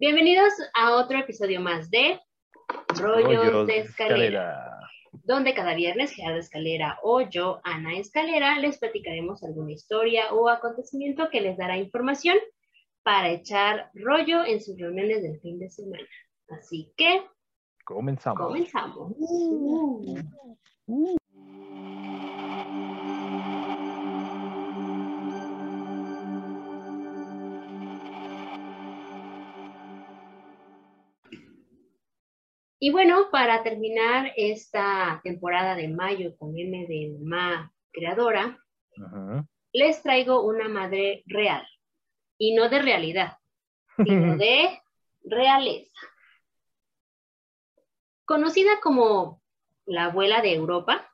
Bienvenidos a otro episodio más de Rollos, de escalera, donde cada viernes Gerardo Escalera o yo, Ana Escalera, les platicaremos alguna historia o acontecimiento que les dará información para echar rollo en sus reuniones del fin de semana. Así que comenzamos. Comenzamos. Uh. Uh. Y bueno, para terminar esta temporada de mayo con M de Ma creadora, les traigo una madre real. Y no de realidad, sino de realeza. Conocida como la abuela de Europa,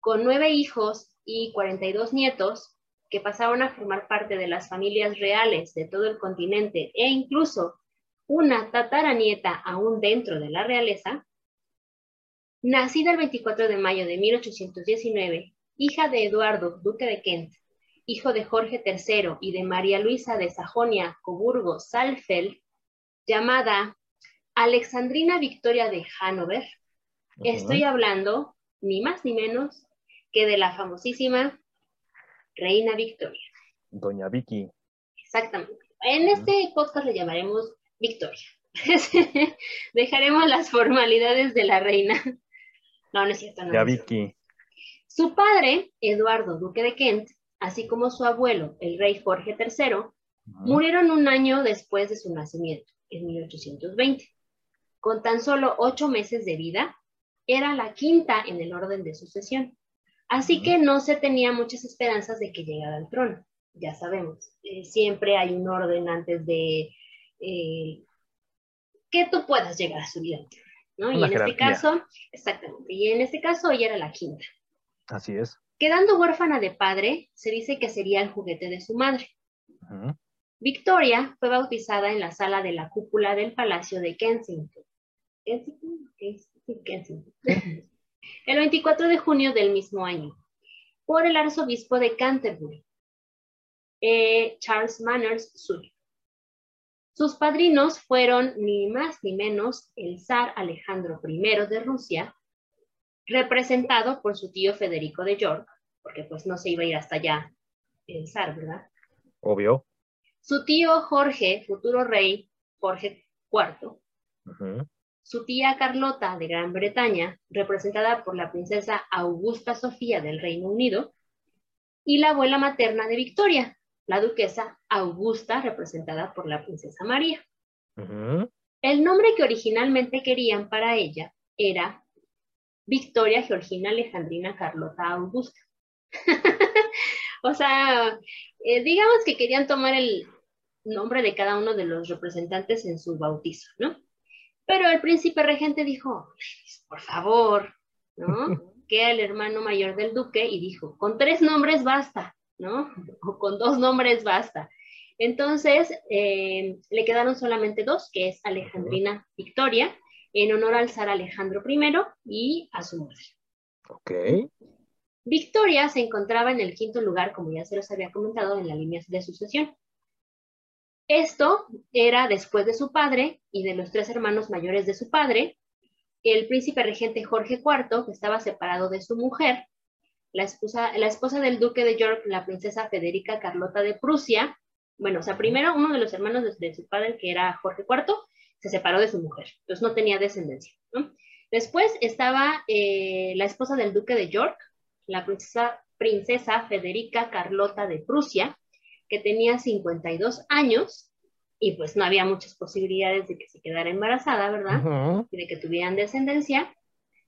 con nueve hijos y 42 nietos que pasaron a formar parte de las familias reales de todo el continente e incluso una tataranieta aún dentro de la realeza, nacida el 24 de mayo de 1819, hija de Eduardo, duque de Kent, hijo de Jorge III y de María Luisa de Sajonia, Coburgo, Saalfeld, llamada Alexandrina Victoria de Hanover, estoy hablando ni más ni menos que de la famosísima Reina Victoria. Doña Vicky. Exactamente. En este podcast le llamaremos Victoria. Dejaremos las formalidades de la reina. No, no es cierto. No ya Vicky. Su padre, Eduardo, duque de Kent, así como su abuelo, el rey Jorge III, murieron un año después de su nacimiento, en 1820. Con tan solo ocho meses de vida, era la quinta en el orden de sucesión. Así que no se tenía muchas esperanzas de que llegara al trono. Ya sabemos, eh, siempre hay un orden antes de eh, que tú puedas llegar a su vida. ¿no? Y en este caso, exactamente, y en este caso ella era la quinta. Así es. Quedando huérfana de padre, se dice que sería el juguete de su madre. Victoria fue bautizada en la sala de la cúpula del Palacio de Kensington. Kensington, Kensington. el 24 de junio del mismo año, por el arzobispo de Canterbury, eh, Charles Manners. Sus padrinos fueron ni más ni menos el zar Alejandro I de Rusia, representado por su tío Federico de York, porque pues no se iba a ir hasta allá el zar, ¿verdad? Obvio. Su tío Jorge, futuro rey Jorge IV. Su tía Carlota de Gran Bretaña, representada por la princesa Augusta Sofía del Reino Unido. Y la abuela materna de Victoria, la duquesa Augusta, representada por la princesa María. El nombre que originalmente querían para ella era Victoria Georgina Alejandrina Carlota Augusta. o sea, eh, digamos que querían tomar el nombre de cada uno de los representantes en su bautizo, ¿no? Pero el príncipe regente dijo, por favor, ¿no? que era el hermano mayor del duque y dijo, con tres nombres basta. ¿No? O con dos nombres basta. Entonces, eh, le quedaron solamente dos, que es Alejandrina Victoria, en honor al zar Alejandro I y a su mujer. Ok. Victoria se encontraba en el quinto lugar, como ya se los había comentado, en la línea de sucesión. Esto era después de su padre y de los tres hermanos mayores de su padre, el príncipe regente Jorge IV, que estaba separado de su mujer, la esposa, la esposa del duque de York, la princesa Federica Carlota de Prusia. Bueno, o sea, primero uno de los hermanos de, su padre, que era Jorge IV, se separó de su mujer, entonces no tenía descendencia. Después estaba eh, la esposa del duque de York, la princesa, princesa Federica Carlota de Prusia, que tenía 52 años y pues no había muchas posibilidades de que se quedara embarazada, ¿verdad? Y de que tuvieran descendencia.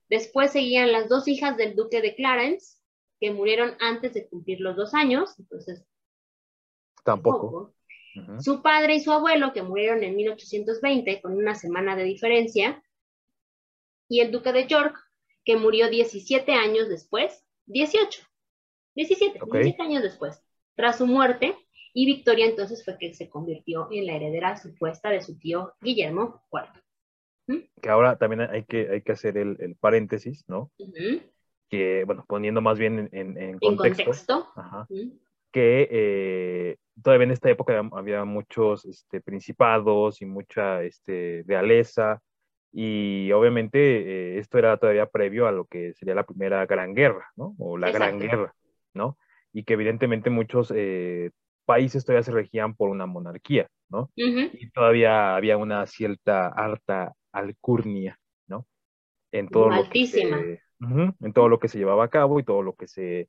Después seguían las dos hijas del duque de Clarence, que murieron antes de cumplir los dos años, entonces tampoco. Su padre y su abuelo, que murieron en 1820, con una semana de diferencia, y el duque de York, que murió 17 años después, 18, 17, 17 años después, tras su muerte, y Victoria entonces fue que se convirtió en la heredera supuesta de su tío Guillermo IV. ¿Mm? Que ahora también hay que, hay que hacer el, paréntesis, ¿no? Que, bueno, poniendo más bien en, en, contexto, que eh, todavía en esta época había muchos este, principados y mucha este, realeza, y obviamente eh, esto era todavía previo a lo que sería la primera gran guerra, ¿no? O la gran guerra, ¿no? Y que evidentemente muchos eh, países todavía se regían por una monarquía, ¿no? Y todavía había una cierta harta alcurnia, ¿no? En todo, lo que en todo lo que se llevaba a cabo y todo lo que se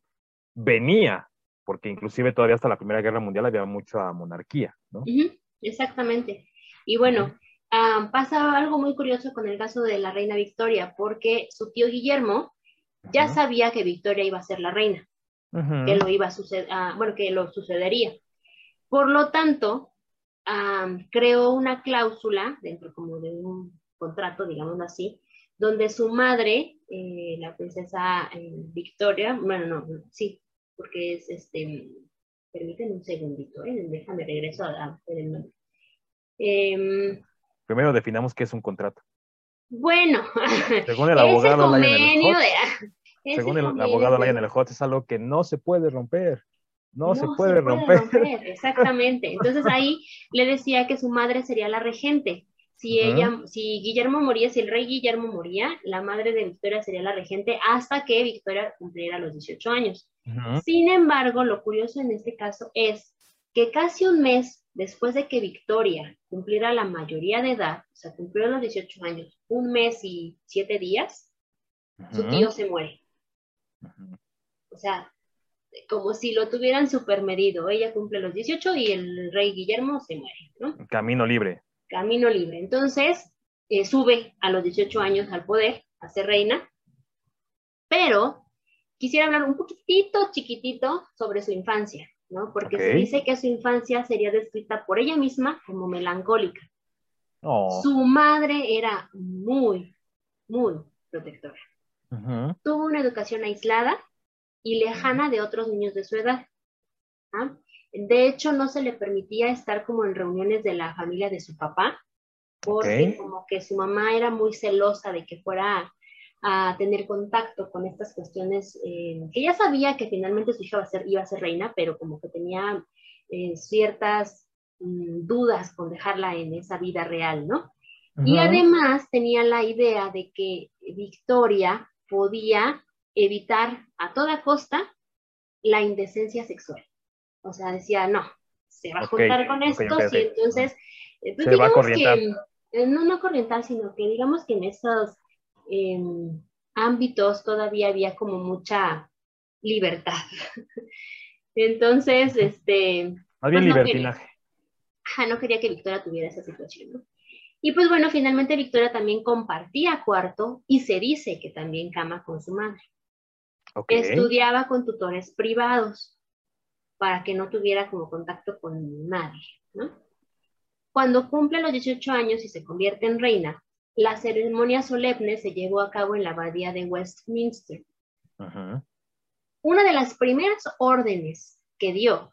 venía, porque inclusive todavía hasta la Primera Guerra Mundial había mucha monarquía, ¿no? Exactamente. Y bueno, pasa algo muy curioso con el caso de la reina Victoria, porque su tío Guillermo ya sabía que Victoria iba a ser la reina, que lo iba a suceder, ah, bueno, que lo sucedería. Por lo tanto, creó una cláusula dentro como de un contrato, digamos así, donde su madre, eh, la princesa eh, Victoria, bueno, no, sí, porque es este, permítanme un segundito, ¿eh? déjame regreso a, ver el nombre. Em, Primero definamos qué es un contrato. Bueno, según el abogado Lionel según el abogado Lionel Hot, es algo que no se puede romper. No, se, puede, romper. Exactamente. Entonces ahí le decía que su madre sería la regente. Si ella, si Guillermo moría, si el rey Guillermo moría, la madre de Victoria sería la regente hasta que Victoria cumpliera los 18 años. Sin embargo, lo curioso en este caso es que casi un mes después de que Victoria cumpliera la mayoría de edad, o sea, cumplió los 18 años, un mes y siete días, su tío se muere. O sea, como si lo tuvieran supermedido. Ella cumple los 18 y el rey Guillermo se muere, ¿no? Camino libre. Camino libre. Entonces, eh, sube a los 18 años al poder, a ser reina, pero quisiera hablar un poquitito, chiquitito, sobre su infancia. ¿no? Porque se dice que su infancia sería descrita por ella misma como melancólica. Oh. Su madre era muy, muy protectora. Tuvo una educación aislada y lejana de otros niños de su edad. ¿ah? De hecho, no se le permitía estar como en reuniones de la familia de su papá, porque como que su mamá era muy celosa de que fuera a tener contacto con estas cuestiones, eh, que ya sabía que finalmente su hija iba a ser, iba a ser reina, pero como que tenía eh, ciertas mm, dudas con dejarla en esa vida real, ¿no? Y además tenía la idea de que Victoria podía evitar a toda costa la indecencia sexual. O sea, decía, no, se va a juntar con esto, y entonces, eh, pues digamos que, no, no corriental, sino que digamos que en esos ámbitos todavía había como mucha libertad. Entonces, este... Había pues libertinaje. No quería, que Victoria tuviera esa situación, Y pues bueno, finalmente Victoria también compartía cuarto y se dice que también cama con su madre. Estudiaba con tutores privados para que no tuviera como contacto con nadie, ¿no? Cuando cumple los 18 años y se convierte en reina, la ceremonia solemne se llevó a cabo en la abadía de Westminster. Una de las primeras órdenes que dio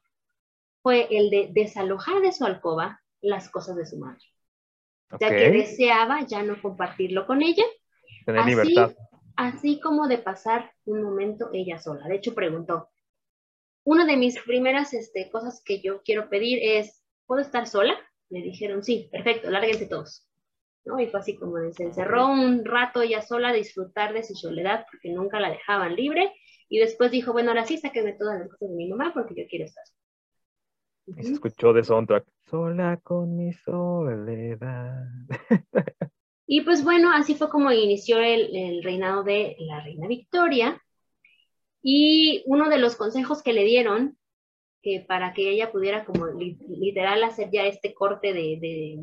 fue el de desalojar de su alcoba las cosas de su madre. Ya que deseaba ya no compartirlo con ella. Tener así, libertad. Así como de pasar un momento ella sola. De hecho, preguntó, una de mis primeras este, cosas que yo quiero pedir es, ¿puedo estar sola? Le dijeron, sí, perfecto, lárguense todos. ¿no? Y fue así como se encerró un rato ella sola a disfrutar de su soledad porque nunca la dejaban libre y después dijo, bueno, ahora sí, sáquenme todas las cosas de mi mamá porque yo quiero estar. Y se escuchó de soundtrack, sola con mi soledad. y pues bueno, así fue como inició el, el reinado de la reina Victoria. Y uno de los consejos que le dieron que para que ella pudiera como literal hacer ya este corte de, de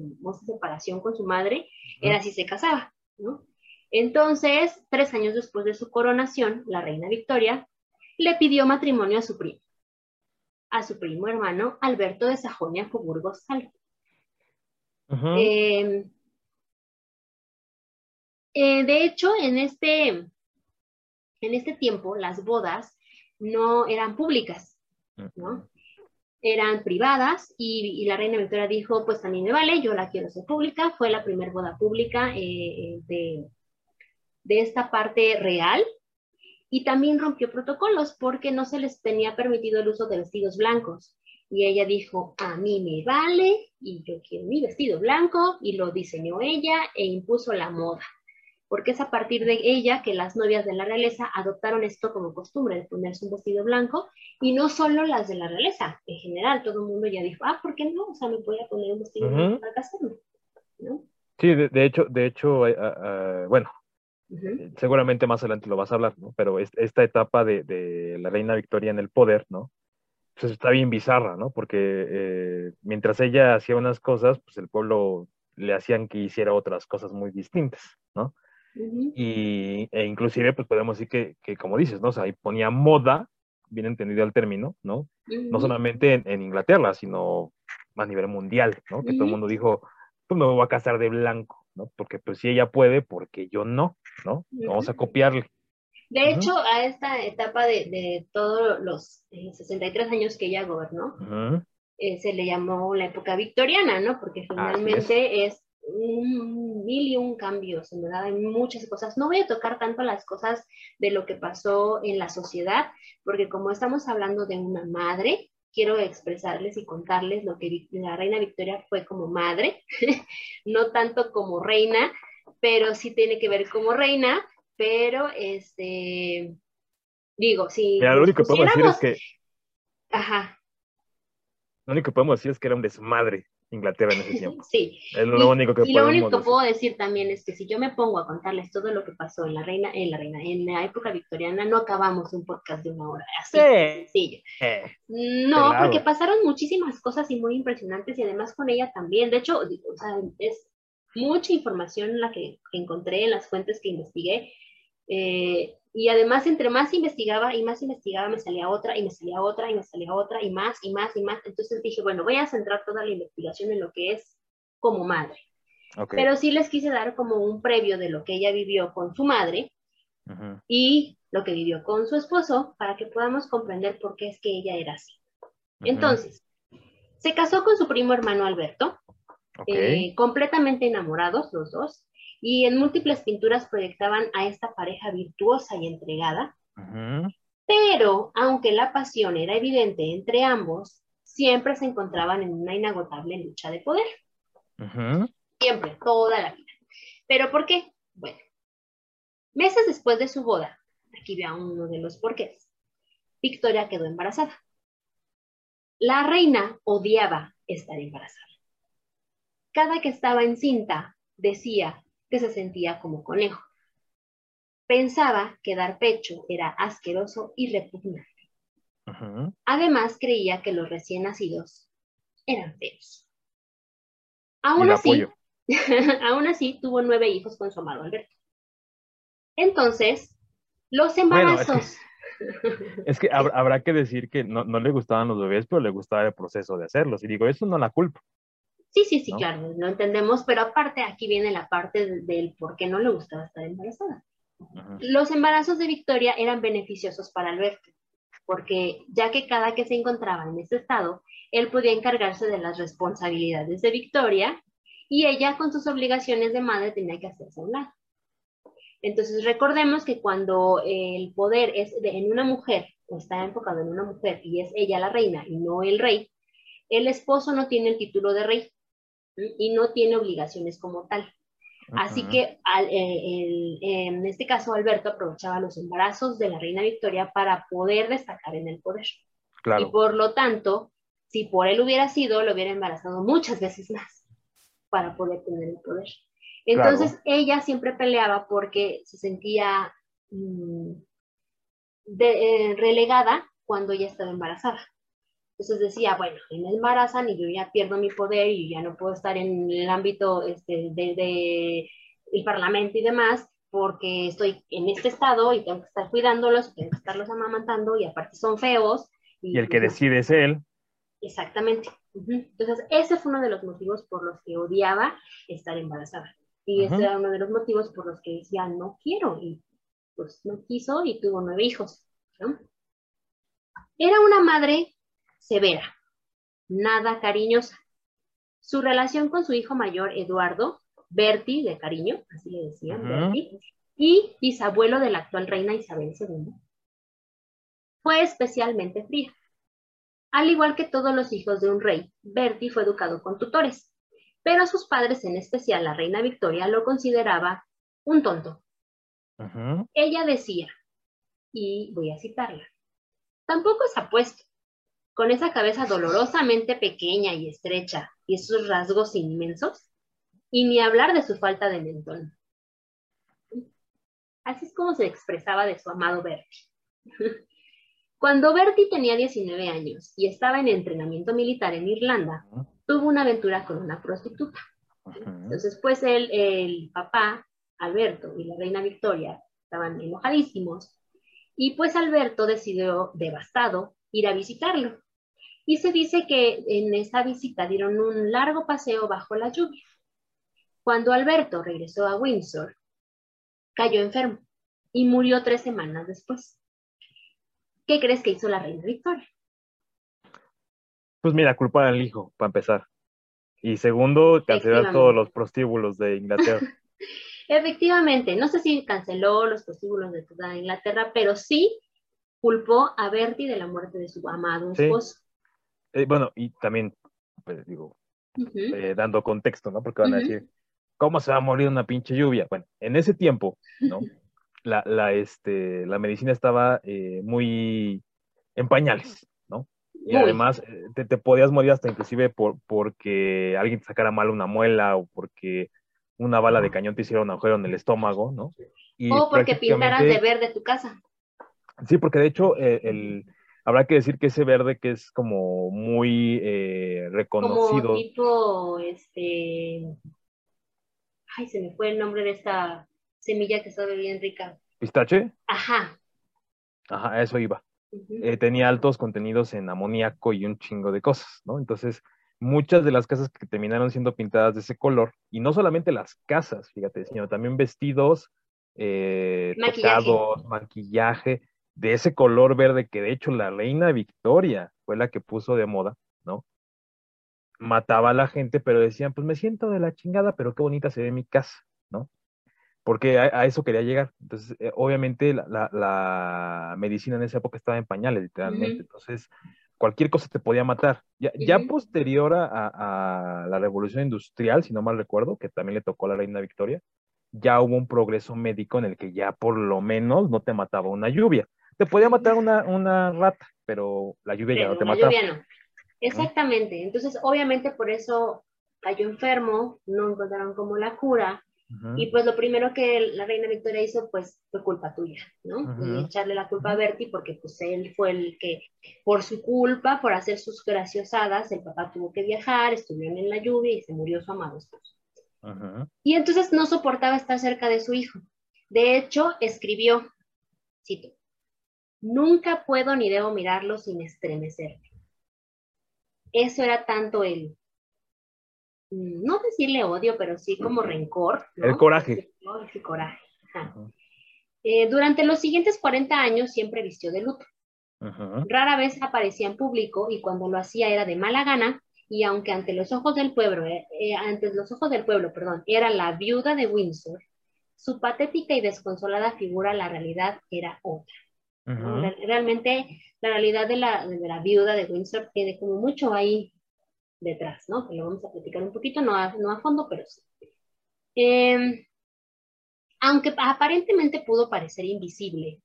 separación con su madre, era si se casaba, ¿no? Entonces, tres años después de su coronación, la reina Victoria le pidió matrimonio a su primo, a su primo hermano Alberto de Sajonia Coburgo Salvo. Em, eh, de hecho, en este, en este tiempo, las bodas no eran públicas, ¿no? Eran privadas y, la reina Victoria dijo, pues también me vale, yo la quiero ser pública. Fue la primera boda pública eh, de, de esta parte real. y también rompió protocolos porque no se les tenía permitido el uso de vestidos blancos. Y ella dijo, a mí me vale y yo quiero mi vestido blanco y lo diseñó ella e impuso la moda. Porque es a partir de ella que las novias de la realeza adoptaron esto como costumbre de ponerse un vestido blanco y no solo las de la realeza, en general todo el mundo ya dijo, ah, ¿por qué no? O sea, me voy a poner un vestido blanco para casarme, ¿no? Sí, de, hecho, de hecho, ah, ah, bueno, eh, seguramente más adelante lo vas a hablar, ¿no? Pero esta etapa de, la reina Victoria en el poder, ¿no? Pues está bien bizarra, ¿no? Porque eh, mientras ella hacía unas cosas, pues el pueblo le hacían que hiciera otras cosas muy distintas, ¿no? Y, e inclusive, pues podemos decir que, que, como dices, ¿no? O sea, ahí ponía moda, bien entendido el término, ¿no? No solamente en, Inglaterra, sino a nivel mundial, ¿no? Que todo el mundo dijo, pues me voy a casar de blanco, ¿no? Porque pues si ella puede, porque yo no, ¿no? Vamos a copiarle. De hecho, a esta etapa de, de todos los 63 eh, años que ella gobernó, eh, se le llamó la época victoriana, ¿no? Porque finalmente es. Un mil y un cambios, en verdad, hay muchas cosas. No voy a tocar tanto las cosas de lo que pasó en la sociedad, porque como estamos hablando de una madre, quiero expresarles y contarles lo que la reina Victoria fue como madre, no tanto como reina, pero sí tiene que ver como reina, pero este, digo, si... lo único que podemos decir es que... Ajá. Lo único que podemos decir es que era un desmadre. Inglaterra en ese tiempo. Sí. Es lo único que y lo único que puedo decir también es que si yo me pongo a contarles todo lo que pasó en la reina, en la reina, en la época victoriana, no acabamos un podcast de una hora. Así sencillo. no, porque pasaron muchísimas cosas y muy impresionantes y además con ella también. De hecho, o sea, es mucha información la que, encontré en las fuentes que investigué. Eh, y además, entre más investigaba y más investigaba, me salía otra y me salía otra y me salía otra y más y más y más. Entonces dije, bueno, voy a centrar toda la investigación en lo que es como madre. Pero sí les quise dar como un previo de lo que ella vivió con su madre y lo que vivió con su esposo para que podamos comprender por qué es que ella era así. Entonces, se casó con su primo hermano Alberto, eh, completamente enamorados los dos, y en múltiples pinturas proyectaban a esta pareja virtuosa y entregada. Pero, aunque la pasión era evidente entre ambos, siempre se encontraban en una inagotable lucha de poder. Siempre, toda la vida. ¿Pero por qué? Bueno, meses después de su boda, aquí vea uno de los porqués, Victoria quedó embarazada. La reina odiaba estar embarazada. Cada que estaba encinta, decía, que se sentía como conejo. Pensaba que dar pecho era asqueroso y repugnante. Además, creía que los recién nacidos eran feos. Aún así, aún así, tuvo nueve hijos con su amado Alberto. Entonces, los embarazos. es, que, habrá que decir que no, no, le gustaban los bebés, pero le gustaba el proceso de hacerlos. Y digo, eso no la culpa. Sí, sí, sí, claro, lo entendemos, pero aparte aquí viene la parte del por qué no le gustaba estar embarazada. Los embarazos de Victoria eran beneficiosos para Alberto, porque ya que cada que se encontraba en ese estado, él podía encargarse de las responsabilidades de Victoria y ella con sus obligaciones de madre tenía que hacerse a un lado. Entonces recordemos que cuando el poder es en una mujer, o está enfocado en una mujer y es ella la reina y no el rey, el esposo no tiene el título de rey, y no tiene obligaciones como tal. Así que eh, en este caso Alberto aprovechaba los embarazos de la reina Victoria para poder destacar en el poder. Y por lo tanto, si por él hubiera sido, lo hubiera embarazado muchas veces más para poder tener el poder. Entonces ella siempre peleaba porque se sentía mm, eh, relegada cuando ella estaba embarazada. Entonces decía, bueno, me embarazan y yo ya pierdo mi poder y ya no puedo estar en el ámbito este, de, el parlamento y demás, porque estoy en este estado y tengo que estar cuidándolos, tengo que estarlos amamantando y aparte son feos. Y, el que decide es él. Exactamente. Entonces, ese fue uno de los motivos por los que odiaba estar embarazada. Y ese era uno de los motivos por los que decía, no quiero. Y pues no quiso y tuvo nueve hijos. Era una madre severa, nada cariñosa. Su relación con su hijo mayor, Eduardo, Berti, de cariño, así le decían, Berti, y bisabuelo de la actual reina Isabel II, fue especialmente fría. Al igual que todos los hijos de un rey, Bertie fue educado con tutores, pero sus padres, en especial la reina Victoria, lo consideraba un tonto. Ella decía, y voy a citarla, tampoco es apuesto, con esa cabeza dolorosamente pequeña y estrecha y esos rasgos inmensos, y ni hablar de su falta de mentón. Así es como se expresaba de su amado Bertie. Cuando Bertie tenía 19 años y estaba en entrenamiento militar en Irlanda, tuvo una aventura con una prostituta. Entonces, pues él, el papá, Alberto y la reina Victoria estaban enojadísimos y pues Alberto decidió, devastado, ir a visitarlo. Y se dice que en esa visita dieron un largo paseo bajo la lluvia. Cuando Alberto regresó a Windsor, cayó enfermo y murió tres semanas después. ¿Qué crees que hizo la reina Victoria? Pues mira, culpar al hijo, para empezar. Y segundo, cancelar todos los prostíbulos de Inglaterra. Efectivamente, no sé si canceló los prostíbulos de toda Inglaterra, pero sí culpó a Bertie de la muerte de su amado esposo. Eh, bueno, y también, pues digo, eh, dando contexto, ¿no? Porque van a decir, ¿cómo se va a morir una pinche lluvia? Bueno, en ese tiempo, ¿no? la, la, este, la medicina estaba eh, muy en pañales, ¿no? Y además te, te, podías morir hasta inclusive por, porque alguien te sacara mal una muela o porque una bala de cañón te hiciera un agujero en el estómago, ¿no? o porque pintaras de verde tu casa. Sí, porque de hecho el, habrá que decir que ese verde que es como muy eh, reconocido. Como tipo, este, ay, se me fue el nombre de esta semilla que sabe bien rica. ¿Pistache? Ajá. Ajá, eso iba. Eh, tenía altos contenidos en amoníaco y un chingo de cosas, ¿no? Entonces, muchas de las casas que terminaron siendo pintadas de ese color, y no solamente las casas, fíjate, sino también vestidos, eh, maquillaje, de ese color verde que de hecho la reina Victoria fue la que puso de moda, ¿no? Mataba a la gente, pero decían, pues me siento de la chingada, pero qué bonita se ve mi casa, ¿no? Porque a, eso quería llegar. Entonces, eh, obviamente la, medicina en esa época estaba en pañales, literalmente. Entonces, cualquier cosa te podía matar. Ya, ya posterior a, a, la revolución industrial, si no mal recuerdo, que también le tocó a la reina Victoria, ya hubo un progreso médico en el que ya por lo menos no te mataba una lluvia. Te podía matar una, una rata, pero la lluvia ya no te mataba. Lluvia no. Exactamente. Entonces, obviamente por eso cayó enfermo, no encontraron como la cura. Y pues lo primero que la reina Victoria hizo, pues fue culpa tuya, ¿no? Y echarle la culpa a Bertie porque pues él fue el que, por su culpa, por hacer sus graciosadas, el papá tuvo que viajar, estuvieron en la lluvia y se murió su amado esposo. Y entonces no soportaba estar cerca de su hijo. De hecho, escribió, cito, Nunca puedo ni debo mirarlo sin estremecerme. Eso era tanto el, mm, no decirle odio, pero sí como rencor. El coraje. El coraje. Eh, durante los siguientes 40 años siempre vistió de luto. Rara vez aparecía en público y cuando lo hacía era de mala gana y aunque ante los ojos del pueblo, eh, eh, ante los ojos del pueblo, perdón, era la viuda de Windsor, su patética y desconsolada figura, la realidad era otra. Realmente la realidad de la, de la, viuda de Windsor tiene como mucho ahí detrás, ¿no? Que lo vamos a platicar un poquito, no a, no a fondo, pero sí. Em, aunque aparentemente pudo parecer invisible,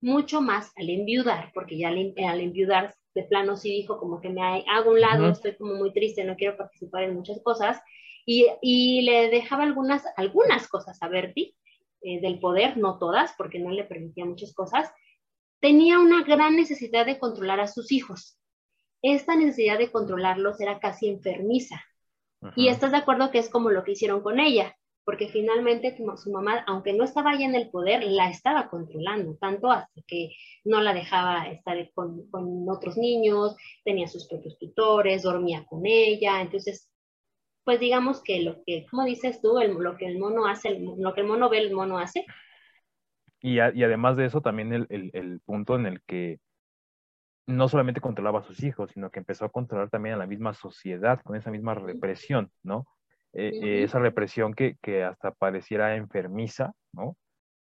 mucho más al enviudar, porque ya al, enviudar de plano sí dijo como que me hago un lado, estoy como muy triste, no quiero participar en muchas cosas, y, y le dejaba algunas, algunas cosas a Bertie eh, del poder, no todas, porque no le permitía muchas cosas, tenía una gran necesidad de controlar a sus hijos. Esta necesidad de controlarlos era casi enfermiza. Y estás de acuerdo que es como lo que hicieron con ella, porque finalmente su mamá, aunque no estaba ya en el poder, la estaba controlando, tanto hasta que no la dejaba estar con, otros niños, tenía sus propios tutores, dormía con ella, entonces, pues digamos que lo que, como dices tú, lo que el mono hace, lo que el mono ve, el mono hace, y, además de eso, también el, punto en el que no solamente controlaba a sus hijos, sino que empezó a controlar también a la misma sociedad con esa misma represión, ¿no? Eh, eh, esa represión que, hasta pareciera enfermiza, ¿no?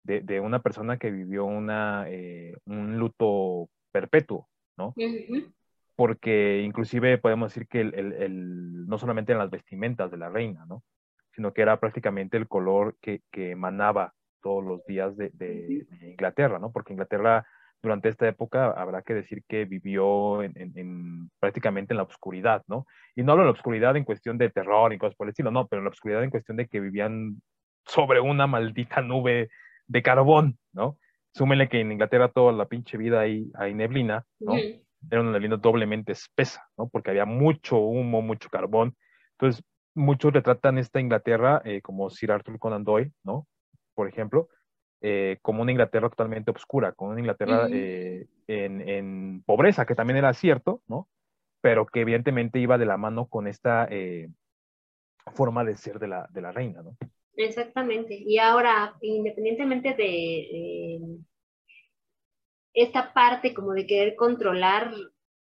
De, una persona que vivió una, eh, un luto perpetuo, ¿no? Porque inclusive podemos decir que el, no solamente en las vestimentas de la reina, ¿no? Sino que era prácticamente el color que, que emanaba todos los días de, de, Inglaterra, ¿no? Porque Inglaterra durante esta época habrá que decir que vivió en, prácticamente en la oscuridad, ¿no? Y no hablo de la oscuridad en cuestión de terror y cosas por el estilo, no, pero en la oscuridad en cuestión de que vivían sobre una maldita nube de carbón, ¿no? Súmenle que en Inglaterra toda la pinche vida hay, hay neblina, ¿no? Era una neblina doblemente espesa, ¿no? Porque había mucho humo, mucho carbón. Entonces, muchos retratan esta Inglaterra eh, como Sir Arthur Conan Doyle, ¿no? Por ejemplo, eh, como una Inglaterra totalmente oscura, como una Inglaterra eh, en, pobreza, que también era cierto, ¿no? Pero que evidentemente iba de la mano con esta forma de ser de la, de la reina, ¿no? Exactamente. Y ahora, independientemente de esta parte como de querer controlar,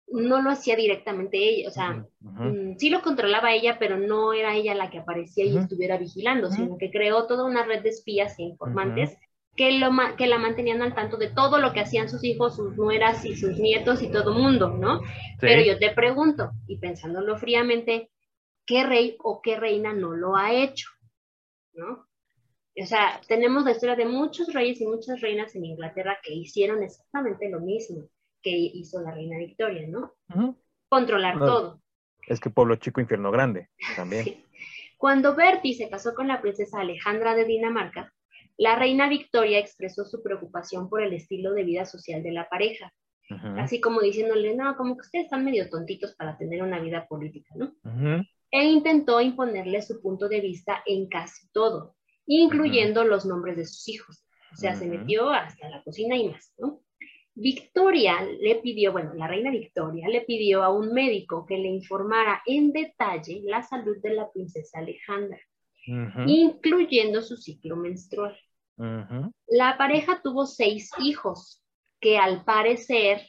no lo hacía directamente ella, o sea, mm, sí lo controlaba ella, pero no era ella la que aparecía y estuviera vigilando, sino que creó toda una red de espías e informantes que, lo, que la mantenían al tanto de todo lo que hacían sus hijos, sus nueras y sus nietos y todo mundo, ¿no? Pero yo te pregunto, y pensándolo fríamente, ¿qué rey o qué reina no lo ha hecho? ¿no? O sea, tenemos la historia de muchos reyes y muchas reinas en Inglaterra que hicieron exactamente lo mismo que hizo la reina Victoria, ¿no? Controlar todo. Es que pueblo chico, infierno grande, también. Cuando Bertie se casó con la princesa Alejandra de Dinamarca, la reina Victoria expresó su preocupación por el estilo de vida social de la pareja, así como diciéndole, no, como que ustedes están medio tontitos para tener una vida política, ¿no? e intentó imponerle su punto de vista en casi todo, incluyendo los nombres de sus hijos. O sea, se metió hasta la cocina y más, ¿no? Victoria le pidió, bueno, la reina Victoria le pidió a un médico que le informara en detalle la salud de la princesa Alejandra, incluyendo su ciclo menstrual. La pareja tuvo seis hijos, que al parecer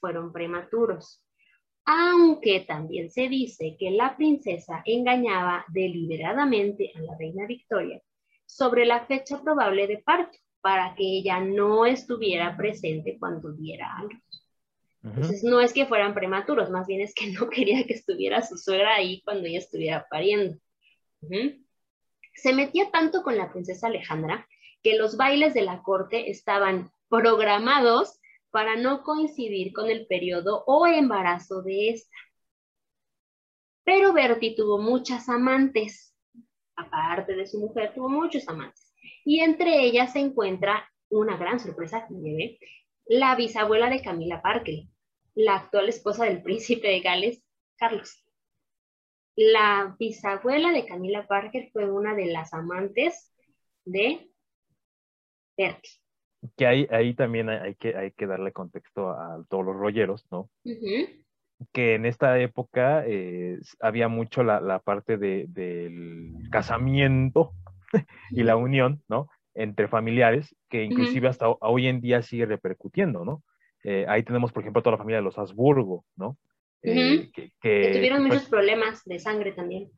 fueron prematuros aunque también se dice que la princesa engañaba deliberadamente a la reina Victoria sobre la fecha probable de parto para que ella no estuviera presente cuando diera a luz. Entonces no es que fueran prematuros, más bien es que no quería que estuviera su suegra ahí cuando ella estuviera pariendo. Se metía tanto con la princesa Alejandra que los bailes de la corte estaban programados para no coincidir con el periodo o embarazo de esta. Pero Bertie tuvo muchas amantes, aparte de su mujer, tuvo muchos amantes. Y entre ellas se encuentra una gran sorpresa que la bisabuela de Camila Parker, la actual esposa del príncipe de Gales, Carlos. La bisabuela de Camila Parker fue una de las amantes de Bertie que ahí, ahí también hay, que, hay que darle contexto a, todos los rolleros, ¿no? Que en esta época eh, había mucho la, la parte de, del casamiento y la unión, ¿no? Entre familiares, que inclusive hasta hoy en día sigue repercutiendo, ¿no? Eh, ahí tenemos, por ejemplo, toda la familia de los Habsburgo, ¿no? Eh, que, tuvieron muchos problemas de sangre también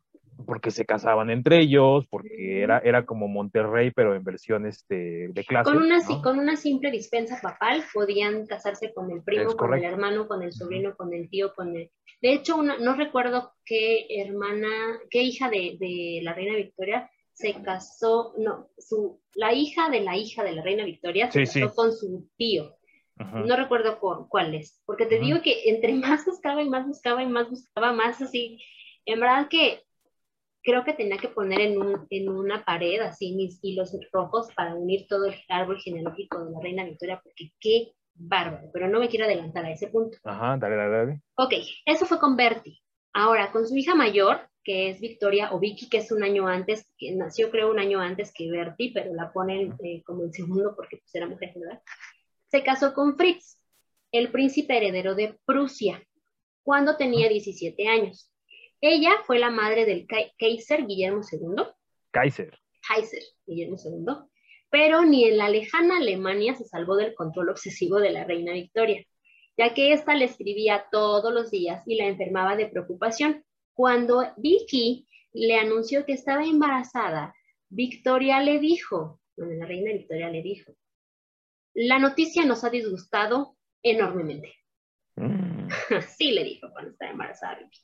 porque se casaban entre ellos, porque era, era como Monterrey, pero en versión este, de clase. Con una, con una simple dispensa papal podían casarse con el primo, con el hermano, con el sobrino, con el tío, con el... De hecho, no recuerdo qué hermana, qué hija de, de, la reina Victoria se casó, no, su, la hija de la hija de la reina Victoria se casó con su tío. No recuerdo por, cuál es, porque te digo que entre más buscaba y más buscaba y más buscaba, más así, en verdad que creo que tenía que poner en, un, en una pared así mis hilos rojos para unir todo el árbol genealógico de la reina Victoria, porque qué bárbaro, pero no me quiero adelantar a ese punto. Ajá, dale, dale, dale. Ok, eso fue con Bertie. Ahora, con su hija mayor, que es Victoria o Vicky, que es un año antes, que nació creo un año antes que Bertie, pero la ponen eh, como el segundo porque pues era mujer, ¿verdad? Se casó con Fritz, el príncipe heredero de Prusia, cuando tenía 17 años. Ella fue la madre del Kaiser Guillermo II. Kaiser. Kaiser Guillermo II. Pero ni en la lejana Alemania se salvó del control obsesivo de la reina Victoria, ya que ésta le escribía todos los días y la enfermaba de preocupación. Cuando Vicky le anunció que estaba embarazada, Victoria le dijo, bueno, la reina Victoria le dijo, la noticia nos ha disgustado enormemente. Mm. sí, le dijo cuando estaba embarazada Vicky.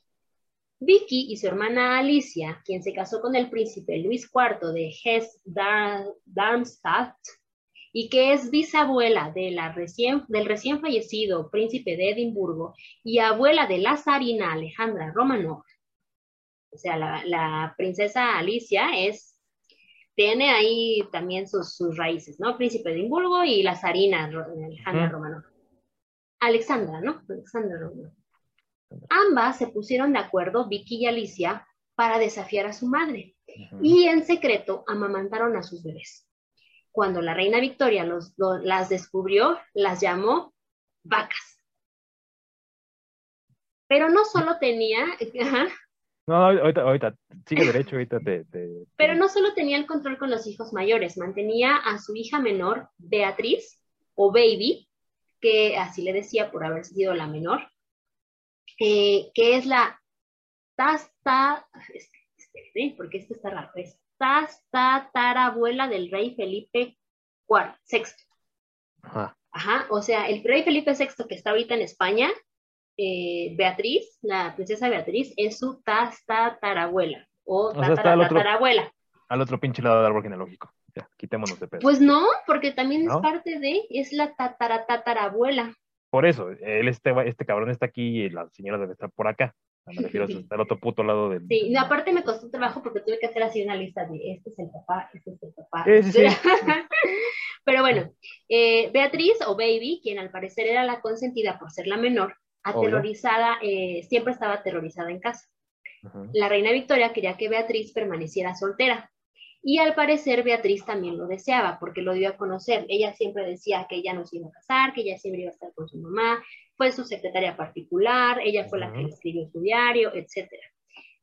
Vicky y su hermana Alicia, quien se casó con el príncipe Luis IV de Hesse-Darmstadt y que es bisabuela de la recién, del recién fallecido príncipe de Edimburgo y abuela de la zarina Alejandra Romanov. O sea, la, princesa Alicia es, tiene ahí también sus, raíces, ¿no? Príncipe de Edimburgo y la zarina Alejandra Romanov. Alexandra, ¿no? Alexandra Romanov. Ambas se pusieron de acuerdo, Vicky y Alicia, para desafiar a su madre. Y en secreto amamantaron a sus bebés cuando la reina Victoria los, las descubrió, las llamó vacas. Pero no solo tenía... No, ahorita, ahorita, sigue derecho, ahorita te, Pero no solo tenía el control con los hijos mayores, mantenía a su hija menor, Beatriz, o Baby, que así le decía por haber sido la menor, eh, que es la tasta, porque esto está raro, es tatarabuela del rey Felipe IV, VI. Ajá. o sea, el rey Felipe VI que está ahorita en España, eh, Beatriz, la princesa Beatriz, es su tatarabuela o, tatarabuela. Al otro pinche lado del árbol genealógico. Ya, quitémonos de pedo. Pues no, porque también es parte de, es la tataratatarabuela. Por eso, él este, este cabrón está aquí y la señora debe estar por acá. Me refiero a al otro puto lado del. Sí, aparte me costó trabajo porque tuve que hacer así una lista de este es el papá, este es el papá. Pero bueno, eh, Beatriz o Baby, quien al parecer era la consentida por ser la menor, aterrorizada, eh, siempre estaba aterrorizada en casa. La reina Victoria quería que Beatriz permaneciera soltera. Y al parecer Beatriz también lo deseaba porque lo dio a conocer. Ella siempre decía que ella no se iba a casar, que ella siempre iba a estar con su mamá, fue su secretaria particular, ella fue la que escribió su diario, etc.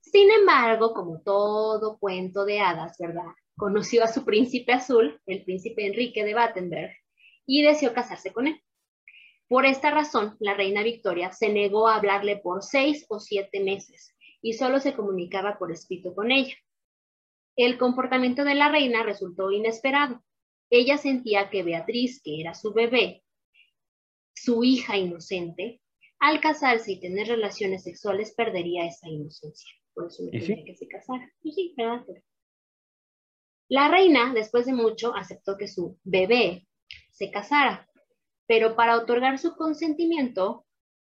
Sin embargo, como todo cuento de hadas, ¿verdad? Conoció a su príncipe azul, el príncipe Enrique de Battenberg, y deseó casarse con él. Por esta razón, la reina Victoria se negó a hablarle por seis o siete meses y solo se comunicaba por escrito con ella. El comportamiento de la reina resultó inesperado. Ella sentía que Beatriz, que era su bebé, su hija inocente, al casarse y tener relaciones sexuales perdería esa inocencia. Por eso le tenía que se casara. Sí, ¿verdad? La reina, después de mucho, aceptó que su bebé se casara, pero para otorgar su consentimiento,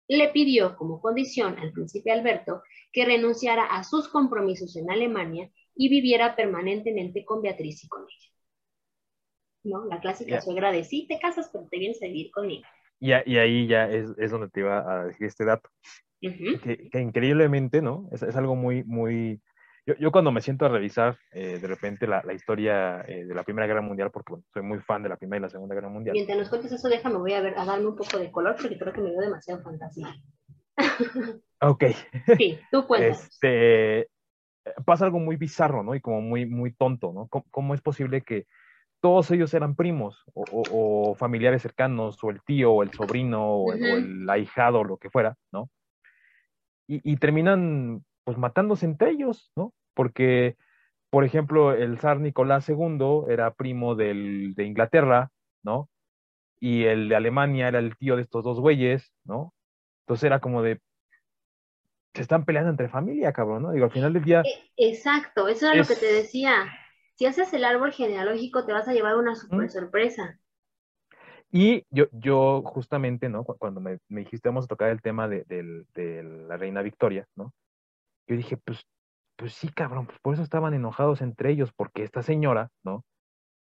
le pidió como condición al príncipe Alberto que renunciara a sus compromisos en Alemania y viviera permanentemente con Beatriz y con ella. ¿No? La clásica suegra de sí, te casas, pero te vienes a vivir conmigo. Y, ahí ya es, donde te iba a decir este dato. que, increíblemente, ¿no? Es, algo muy, muy... Yo, cuando me siento a revisar eh, de repente la, historia eh, de la Primera Guerra Mundial, porque soy muy fan de la Primera y la Segunda Guerra Mundial. Mientras nos cuentes eso, déjame, voy a, ver, a darme un poco de color, porque creo que me veo demasiado fantasía. ok. Sí, tú cuentas. Este, pasa algo muy bizarro, ¿no? Y como muy, muy tonto, ¿no? cómo es posible que todos ellos eran primos o, familiares cercanos, o el tío, o el sobrino, o, el ahijado, o lo que fuera, ¿no? Y, terminan pues matándose entre ellos, ¿no? Porque, por ejemplo, el zar Nicolás II era primo del, de Inglaterra, ¿no? Y el de Alemania era el tío de estos dos güeyes, ¿no? Entonces era como de, se están peleando entre familia, cabrón, ¿no? Digo, al final del día... E, exacto, eso era lo que te decía si haces el árbol genealógico te vas a llevar una super sorpresa. Y yo, yo justamente, ¿no? Cuando me, dijiste vamos a tocar el tema de, la reina Victoria, ¿no? Yo dije, pues, pues sí, cabrón, pues por eso estaban enojados entre ellos, porque esta señora, ¿no?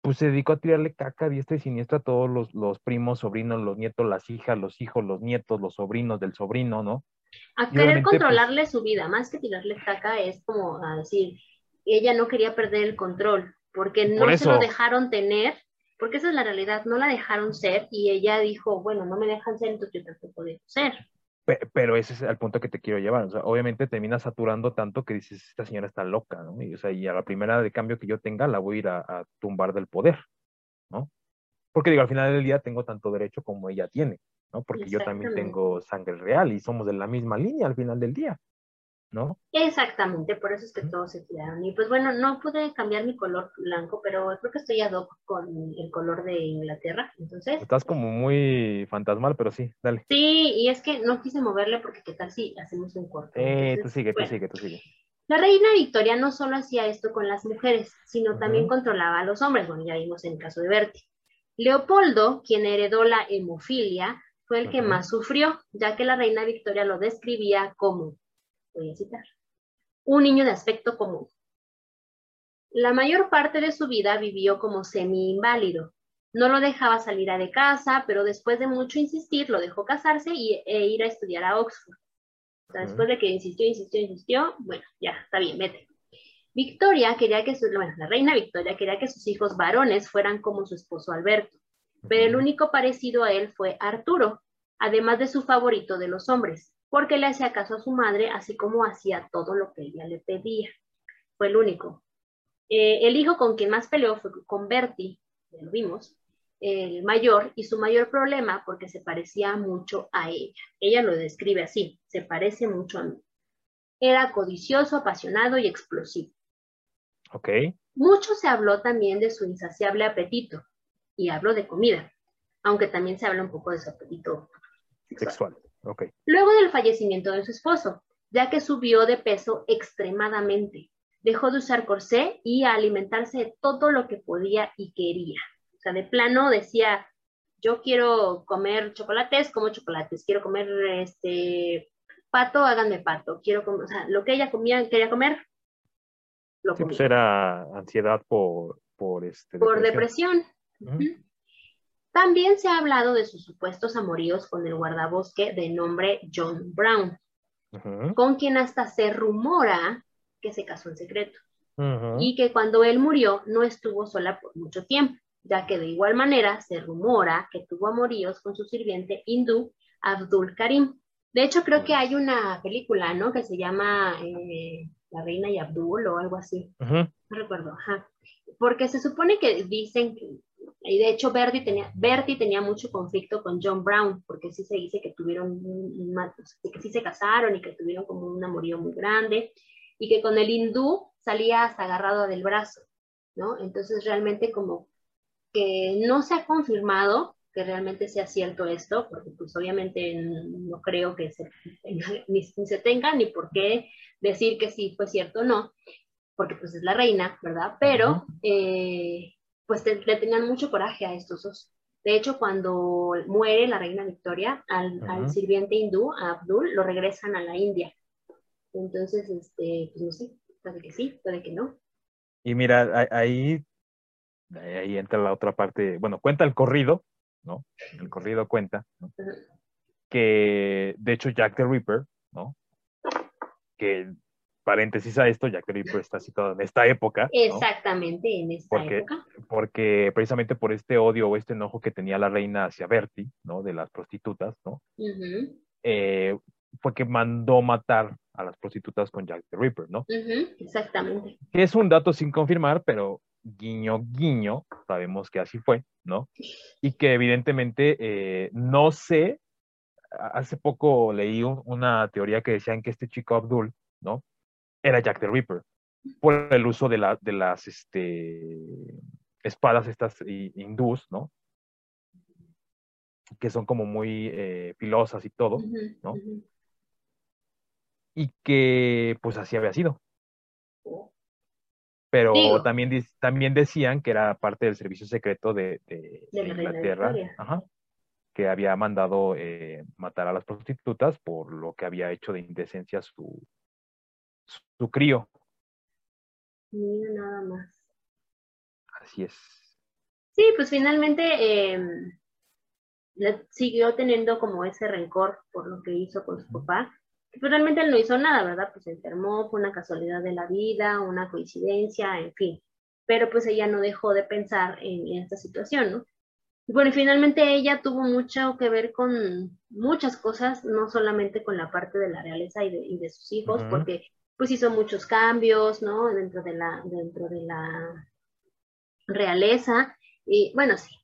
Pues se dedicó a tirarle caca diestra y siniestra a todos los, los primos, sobrinos, los nietos, las hijas, los hijos, los nietos, los sobrinos del sobrino, ¿no? A querer pues controlarle su vida, más que tirarle caca, es como a decir, ella no quería perder el control, porque no se lo dejaron tener, porque esa es la realidad, no la dejaron ser y ella dijo, bueno, no me dejan ser, entonces yo tampoco debo ser. Pero ese es el punto que te quiero llevar. O sea, obviamente termina saturando tanto que dices, esta señora está loca, ¿no? Y, o sea, y a la primera de cambio que yo tenga, la voy a ir a, tumbar del poder, ¿no? Porque digo, al final del día tengo tanto derecho como ella tiene, ¿no? Porque yo también tengo sangre real y somos de la misma línea al final del día. ¿No? Exactamente, por eso es que todos se tiraron. Y pues bueno, no pude cambiar mi color blanco, pero creo que estoy ad hoc con el color de Inglaterra, entonces... Estás como muy fantasmal, pero sí, dale. Sí, y es que no quise moverle porque qué tal si hacemos un corte. Eh, tú sigue, tú sigue, tú sigue. La reina Victoria no solo hacía esto con las mujeres, sino también controlaba a los hombres, bueno, ya vimos en el caso de Bertie. Leopoldo, quien heredó la hemofilia, fue el que más sufrió, ya que la reina Victoria lo describía como, voy a citar, un niño de aspecto común. La mayor parte de su vida vivió como semi-inválido. No lo dejaba salir a de casa, pero después de mucho insistir, lo dejó casarse y, e ir a estudiar a Oxford. después de que insistió, insistió, insistió, bueno, ya, está bien, vete. Victoria quería que su, bueno, la reina Victoria quería que sus hijos varones fueran como su esposo Alberto pero el único parecido a él fue Arturo, además de su favorito de los hombres, porque le hacía caso a su madre, así como hacía todo lo que ella le pedía. Fue el único. Eh, el hijo con quien más peleó fue con Bertie, ya lo vimos, el mayor, y su mayor problema porque se parecía mucho a ella. Ella lo describe así, se parece mucho a mí. Era codicioso, apasionado y explosivo. Ok. Mucho se habló también de su insaciable apetito, y hablo de comida, aunque también se habla un poco de su apetito sexual. Okay. Luego del fallecimiento de su esposo, ya que subió de peso extremadamente, dejó de usar corsé y a alimentarse de todo lo que podía y quería. O sea, de plano decía, yo quiero comer chocolates, como chocolates, quiero comer este pato, háganme pato, quiero comer, o sea, lo que ella comía, quería comer, lo sí, Pues era ansiedad por, por este por depresión. También se ha hablado de sus supuestos amoríos con el guardabosque de nombre John Brown, con quien hasta se rumora que se casó en secreto y que cuando él murió no estuvo sola por mucho tiempo, ya que de igual manera se rumora que tuvo amoríos con su sirviente hindú Abdul Karim. De hecho, creo que hay una película, ¿no? Que se llama eh, La Reina y Abdul o algo así. No recuerdo, ajá. Porque se supone que dicen que y de hecho Bertie tenía, Bertie tenía mucho conflicto con John Brown, porque sí se dice que tuvieron, que sí se casaron y que tuvieron como un amorío muy grande, y que con el hindú salía hasta agarrado del brazo, ¿no? Entonces realmente como que no se ha confirmado que realmente sea cierto esto, porque pues obviamente no creo que se ni, se tenga ni por qué decir que sí fue cierto o no, porque pues es la reina, ¿verdad? Pero pues le tenían mucho coraje a estos dos. De hecho, cuando muere la reina Victoria, al, sirviente hindú, a Abdul, lo regresan a la India. Entonces, este, pues no sé, puede que sí, puede que no. Y mira, ahí, ahí entra la otra parte, bueno, cuenta el corrido, ¿no? El corrido cuenta, que de hecho Jack the Ripper, ¿no? Que paréntesis a esto, ya que Ripper está situado en esta época. Exactamente, en esta época. Porque precisamente por este odio o este enojo que tenía la reina hacia Bertie, ¿no? De las prostitutas, ¿no? Eh, fue que mandó matar a las prostitutas con Jack the Ripper, ¿no? Exactamente. Que es un dato sin confirmar, pero guiño, guiño, sabemos que así fue, ¿no? Y que evidentemente eh, no sé, hace poco leí una teoría que decían que este chico Abdul, ¿no? Era Jack the Ripper, por el uso de, la, de las este, espadas estas hindús, ¿no? Que son como muy eh, filosas y todo, ¿no? Y que pues así había sido. Pero también, también decían que era parte del servicio secreto de, de, Inglaterra, que había mandado eh, matar a las prostitutas por lo que había hecho de indecencia su, su crío. Mira nada más. Así es. Sí, pues finalmente em, siguió teniendo como ese rencor por lo que hizo con su papá, que pues realmente él no hizo nada, ¿verdad? Pues se enfermó, fue una casualidad de la vida, una coincidencia, en fin. Pero pues ella no dejó de pensar en, esta situación, ¿no? Y bueno, finalmente ella tuvo mucho que ver con muchas cosas, no solamente con la parte de la realeza y de, sus hijos, porque pues hizo muchos cambios, ¿no? Dentro de la, dentro de la realeza, y bueno, sí,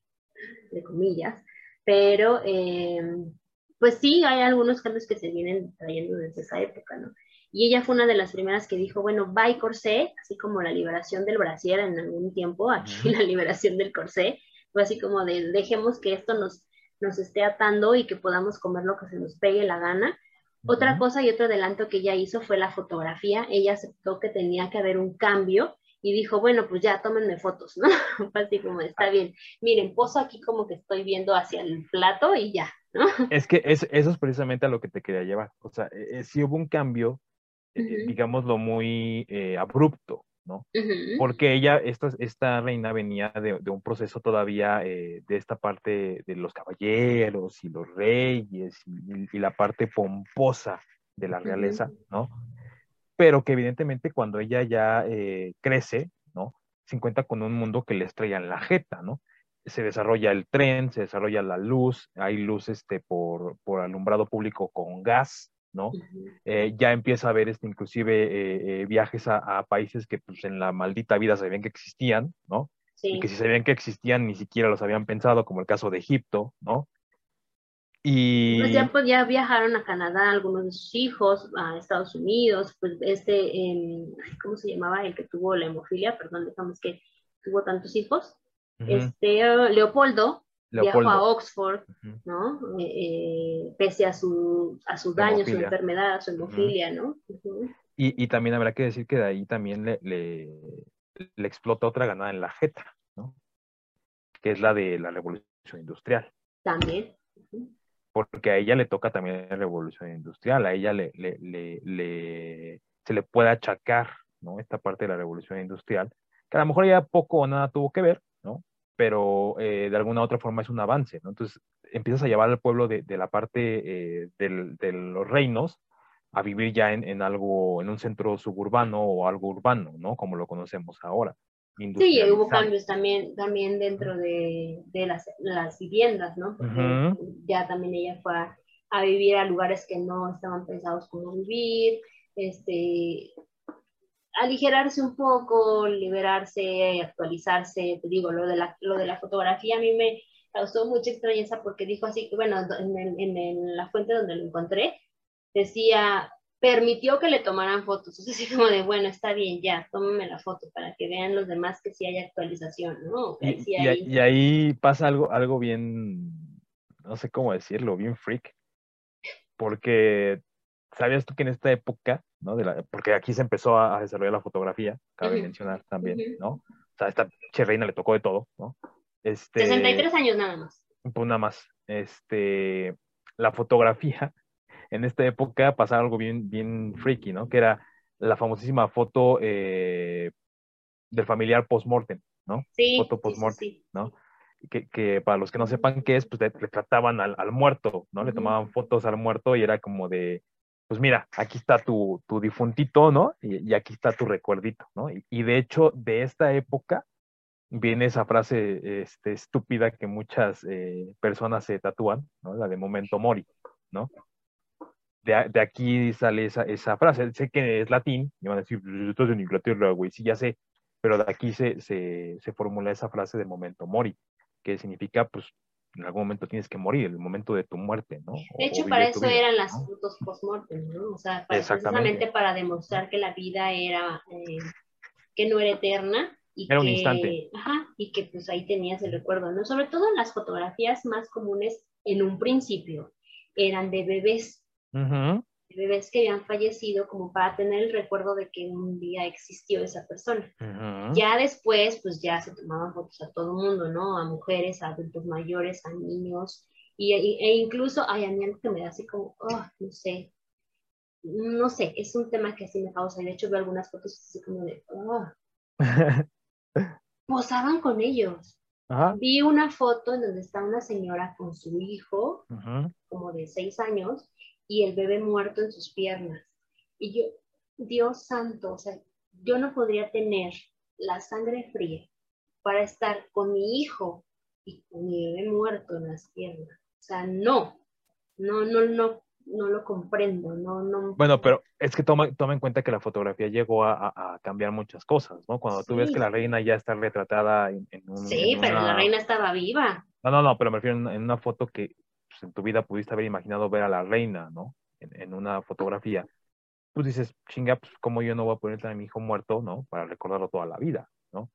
de comillas, pero em, pues sí, hay algunos cambios que se vienen trayendo desde esa época, ¿no? Y ella fue una de las primeras que dijo, bueno, bye corsé, así como la liberación del brasier en algún tiempo, aquí la liberación del corsé, fue así como de dejemos que esto nos, nos esté atando y que podamos comer lo que se nos pegue la gana. Otra cosa y otro adelanto que ella hizo fue la fotografía. Ella aceptó que tenía que haber un cambio y dijo, bueno, pues ya, tómenme fotos, ¿no? Así como, está bien, miren, poso aquí como que estoy viendo hacia el plato y ya, ¿no? Es que eso es precisamente a lo que te quería llevar. O sea, eh, si hubo un cambio, eh, digámoslo, muy eh, abrupto, ¿no? Porque ella, esta, esta reina venía de, un proceso todavía de esta parte de los caballeros y los reyes y, la parte pomposa de la realeza, ¿no? pero que evidentemente cuando ella ya eh, crece, ¿no? Se encuentra con un mundo que le estrella en la jeta, ¿no? Se desarrolla el tren, se desarrolla la luz, hay luz este, por, por alumbrado público con gas, ¿no? Eh, ya empieza a haber este, inclusive eh, viajes a, países que pues, en la maldita vida sabían que existían, ¿no? Y que si sabían que existían ni siquiera los habían pensado, como el caso de Egipto, ¿no? Y... Pues ya, pues ya viajaron a Canadá algunos de sus hijos, a Estados Unidos, pues este, ¿cómo se llamaba? El que tuvo la hemofilia, perdón, digamos que tuvo tantos hijos. Este, Leopoldo, viajó a Oxford, ¿no? Eh, eh, pese a su, a su daño, su enfermedad, su hemofilia, ¿no? y, y, también habrá que decir que de ahí también le, le, le explota otra ganada en la jeta, ¿no? Que es la de la revolución industrial. También porque a ella le toca también la revolución industrial, a ella le, le, le, se le puede achacar, ¿no? Esta parte de la revolución industrial, que a lo mejor ya poco o nada tuvo que ver. Pero eh, de alguna u otra forma es un avance, ¿no? Entonces empiezas a llevar al pueblo de, de la parte eh, del, de los reinos a vivir ya en, en, algo, en un centro suburbano o algo urbano, ¿no? Como lo conocemos ahora. Sí, hubo cambios también, también dentro de, de las, las, viviendas, ¿no? Porque ya también ella fue a, vivir a lugares que no estaban pensados como vivir, este, aligerarse un poco, liberarse, actualizarse, te digo, lo de la, lo de la fotografía a mí me causó mucha extrañeza porque dijo así, que bueno, en, en, en la fuente donde lo encontré, decía, permitió que le tomaran fotos. Es así como de, bueno, está bien, ya, tómame la foto para que vean los demás que sí hay actualización, ¿no? y, ahí pasa algo, algo bien, no sé cómo decirlo, bien freak, porque ¿sabías tú que en esta época, ¿no? De la, porque aquí se empezó a, desarrollar la fotografía, cabe mencionar también, ¿no? O sea, esta che reina le tocó de todo, ¿no? Este, 63 años nada más. Pues nada más. Este, la fotografía en esta época pasaba algo bien, bien freaky, ¿no? Que era la famosísima foto eh, del familiar post-mortem, ¿no? Sí. Foto post-mortem, ¿no? Que, que, para los que no sepan qué es, pues le, trataban al, al, muerto, ¿no? Le tomaban fotos al muerto y era como de, pues mira, aquí está tu, tu difuntito, ¿no? Y, aquí está tu recuerdito, ¿no? Y, de hecho, de esta época viene esa frase este, estúpida que muchas eh, personas se tatúan, ¿no? La de momento mori, ¿no? de, aquí sale esa, esa, frase. Sé que es latín, me van a decir, pues, esto es en Inglaterra, güey, sí, ya sé, pero de aquí se, se, se formula esa frase de momento mori, que significa, pues, en algún momento tienes que morir, el momento de tu muerte, ¿no? De hecho, para eso eran las fotos post-mortem, ¿no? O sea, precisamente para demostrar que la vida era, eh, que no era eterna. Y era un instante. Ajá, y que pues ahí tenías el recuerdo, ¿no? Sobre todo las fotografías más comunes en un principio eran de bebés, bebés que habían fallecido como para tener el recuerdo de que un día existió esa persona. Ya después, pues ya se tomaban fotos a todo el mundo, ¿no? A mujeres, a adultos mayores, a niños, y, e incluso, hay a mí algo que me da así como, oh, no sé, no sé, es un tema que así me causa, y de hecho veo algunas fotos así como de, oh. posaban con ellos. Vi una foto en donde está una señora con su hijo, como de seis años, y el bebé muerto en sus piernas. Y yo, Dios santo, o sea, yo no podría tener la sangre fría para estar con mi hijo y con mi bebé muerto en las piernas. O sea, no, no, no, no, no lo comprendo, no, no. Bueno, pero es que toma, toma en cuenta que la fotografía llegó a, cambiar muchas cosas, ¿no? Cuando tú ves que la reina ya está retratada en, un... Sí, pero la reina estaba viva. No, no, no, pero me refiero en una foto que pues, en tu vida pudiste haber imaginado ver a la reina, ¿no? En, una fotografía. pues dices, chinga, pues como yo no voy a poner a mi hijo muerto, ¿no? Para recordarlo toda la vida, ¿no?